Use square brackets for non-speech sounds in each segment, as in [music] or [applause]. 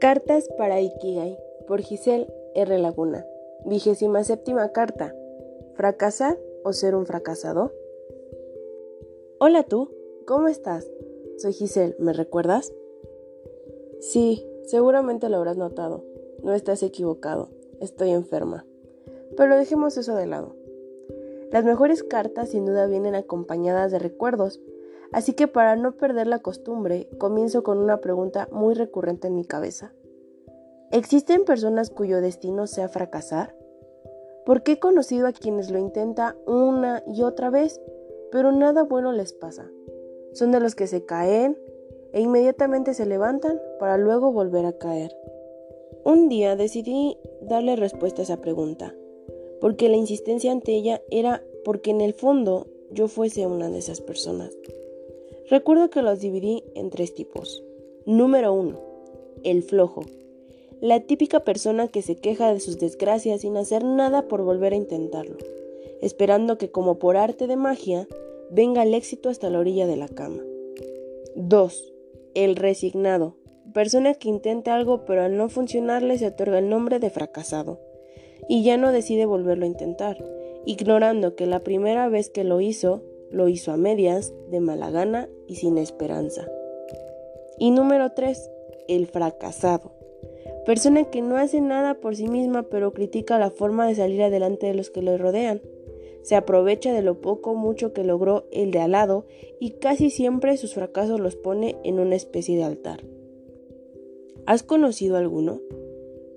Cartas para Ikigai por Giselle R. Laguna. Vigésima séptima carta. ¿Fracasar o ser un fracasado? Hola tú, ¿cómo estás? Soy Giselle, ¿me recuerdas? Sí, seguramente lo habrás notado. No estás equivocado, estoy enferma. Pero dejemos eso de lado. Las mejores cartas sin duda vienen acompañadas de recuerdos, así que para no perder la costumbre, comienzo con una pregunta muy recurrente en mi cabeza. ¿Existen personas cuyo destino sea fracasar? Porque he conocido a quienes lo intentan una y otra vez, pero nada bueno les pasa. Son de los que se caen e inmediatamente se levantan para luego volver a caer. Un día decidí darle respuesta a esa pregunta porque la insistencia ante ella era porque en el fondo yo fuese una de esas personas. Recuerdo que los dividí en tres tipos. Número uno, el flojo. La típica persona que se queja de sus desgracias sin hacer nada por volver a intentarlo, esperando que como por arte de magia venga el éxito hasta la orilla de la cama. 2. El resignado. Persona que intenta algo pero al no funcionarle se otorga el nombre de fracasado y ya no decide volverlo a intentar, ignorando que la primera vez que lo hizo, lo hizo a medias, de mala gana y sin esperanza. Y número 3. El fracasado. Persona que no hace nada por sí misma pero critica la forma de salir adelante de los que le rodean. Se aprovecha de lo poco o mucho que logró el de al lado y casi siempre sus fracasos los pone en una especie de altar. ¿Has conocido alguno?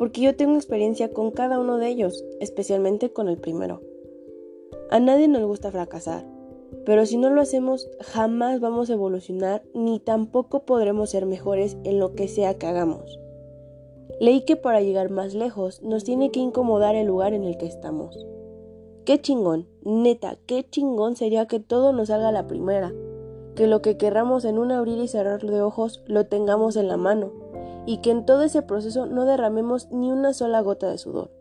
porque yo tengo experiencia con cada uno de ellos, especialmente con el primero. A nadie nos gusta fracasar, pero si no lo hacemos jamás vamos a evolucionar ni tampoco podremos ser mejores en lo que sea que hagamos. Leí que para llegar más lejos nos tiene que incomodar el lugar en el que estamos. Qué chingón, neta, qué chingón sería que todo nos salga a la primera, que lo que querramos en un abrir y cerrar de ojos lo tengamos en la mano y que en todo ese proceso no derramemos ni una sola gota de sudor.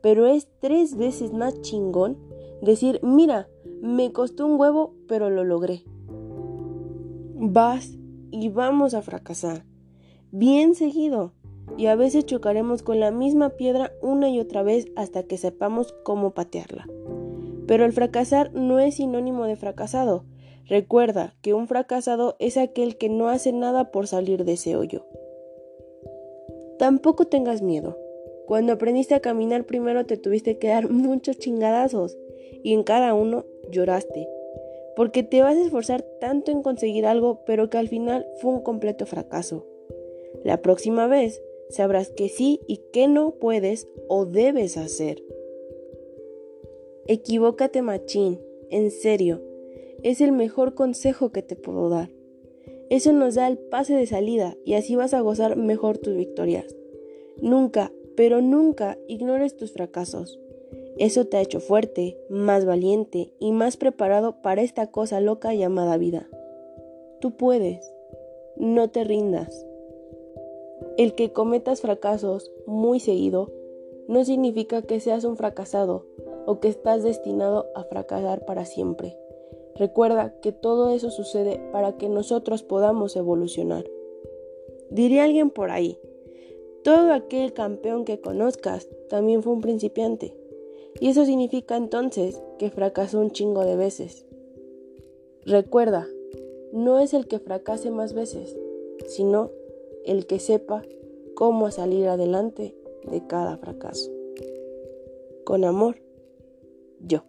Pero es tres veces más chingón decir, mira, me costó un huevo, pero lo logré. Vas y vamos a fracasar. Bien seguido. Y a veces chocaremos con la misma piedra una y otra vez hasta que sepamos cómo patearla. Pero el fracasar no es sinónimo de fracasado. Recuerda que un fracasado es aquel que no hace nada por salir de ese hoyo. Tampoco tengas miedo. Cuando aprendiste a caminar primero te tuviste que dar [laughs] muchos chingadazos y en cada uno lloraste, porque te vas a esforzar tanto en conseguir algo pero que al final fue un completo fracaso. La próxima vez sabrás que sí y que no puedes o debes hacer. Equivócate machín, en serio, es el mejor consejo que te puedo dar. Eso nos da el pase de salida y así vas a gozar mejor tus victorias. Nunca, pero nunca ignores tus fracasos. Eso te ha hecho fuerte, más valiente y más preparado para esta cosa loca llamada vida. Tú puedes. No te rindas. El que cometas fracasos muy seguido no significa que seas un fracasado o que estás destinado a fracasar para siempre. Recuerda que todo eso sucede para que nosotros podamos evolucionar. Diría alguien por ahí, todo aquel campeón que conozcas también fue un principiante. Y eso significa entonces que fracasó un chingo de veces. Recuerda, no es el que fracase más veces, sino el que sepa cómo salir adelante de cada fracaso. Con amor, yo.